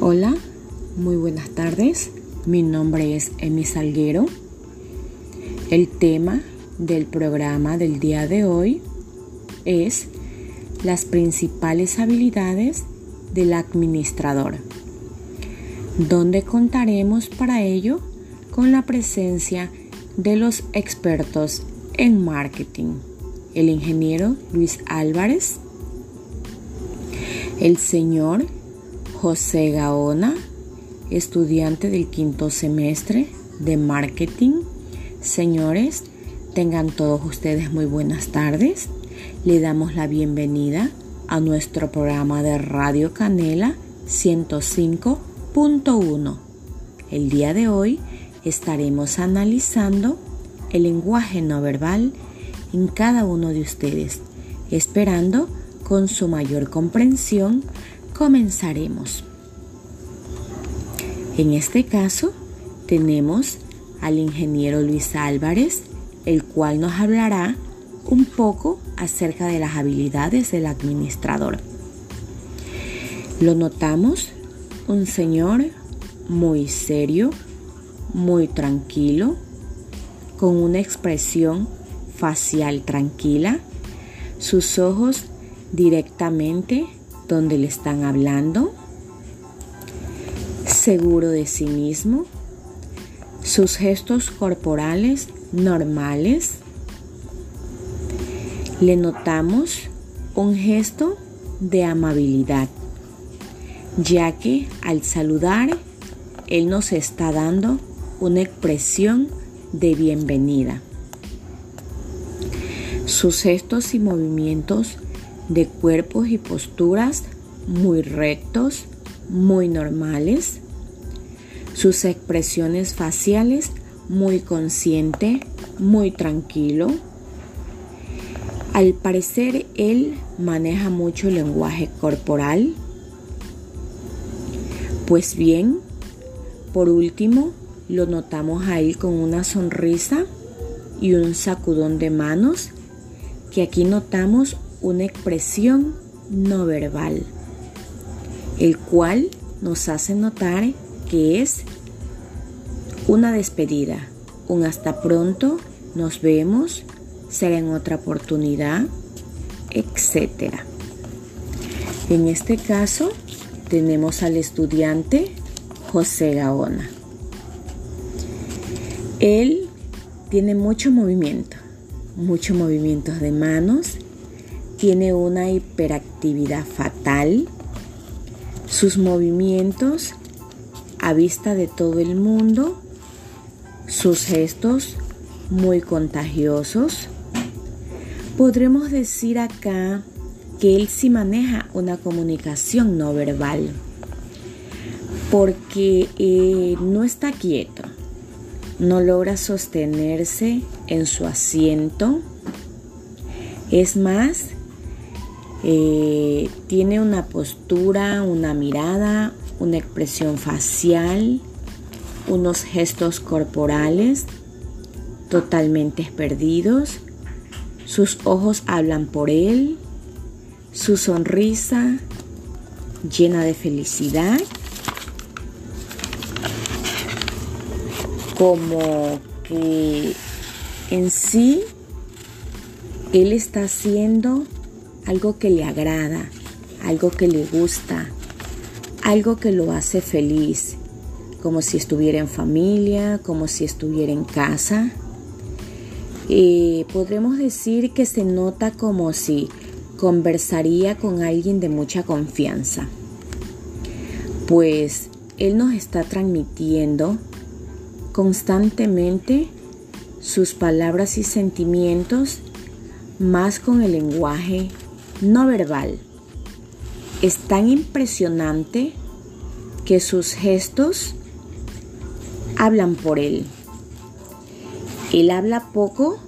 Hola, muy buenas tardes. Mi nombre es Emi Salguero. El tema del programa del día de hoy es las principales habilidades del administrador, donde contaremos para ello con la presencia de los expertos en marketing, el ingeniero Luis Álvarez, el señor José Gaona, estudiante del quinto semestre de marketing. Señores, tengan todos ustedes muy buenas tardes. Le damos la bienvenida a nuestro programa de Radio Canela 105.1. El día de hoy estaremos analizando el lenguaje no verbal en cada uno de ustedes, esperando con su mayor comprensión comenzaremos. En este caso tenemos al ingeniero Luis Álvarez, el cual nos hablará un poco acerca de las habilidades del administrador. Lo notamos un señor muy serio, muy tranquilo, con una expresión facial tranquila, sus ojos directamente donde le están hablando, seguro de sí mismo, sus gestos corporales normales. Le notamos un gesto de amabilidad, ya que al saludar, Él nos está dando una expresión de bienvenida. Sus gestos y movimientos de cuerpos y posturas muy rectos, muy normales. Sus expresiones faciales muy consciente, muy tranquilo. Al parecer él maneja mucho el lenguaje corporal. Pues bien, por último, lo notamos a él con una sonrisa y un sacudón de manos, que aquí notamos una expresión no verbal, el cual nos hace notar que es una despedida, un hasta pronto, nos vemos, será en otra oportunidad, etc. En este caso tenemos al estudiante José Gaona. Él tiene mucho movimiento, muchos movimientos de manos tiene una hiperactividad fatal. Sus movimientos a vista de todo el mundo, sus gestos muy contagiosos. Podremos decir acá que él sí maneja una comunicación no verbal, porque eh, no está quieto, no logra sostenerse en su asiento. Es más, eh, tiene una postura, una mirada, una expresión facial, unos gestos corporales totalmente perdidos. Sus ojos hablan por él, su sonrisa llena de felicidad, como que en sí él está haciendo algo que le agrada, algo que le gusta, algo que lo hace feliz, como si estuviera en familia, como si estuviera en casa. Eh, podremos decir que se nota como si conversaría con alguien de mucha confianza, pues él nos está transmitiendo constantemente sus palabras y sentimientos más con el lenguaje no verbal. Es tan impresionante que sus gestos hablan por él. Él habla poco,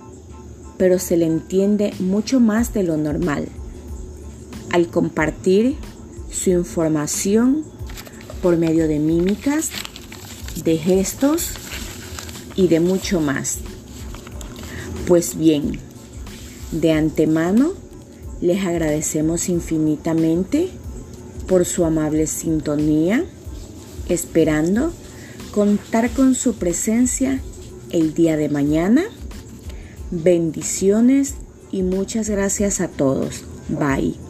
pero se le entiende mucho más de lo normal al compartir su información por medio de mímicas, de gestos y de mucho más. Pues bien, de antemano les agradecemos infinitamente por su amable sintonía esperando contar con su presencia el día de mañana. Bendiciones y muchas gracias a todos. Bye.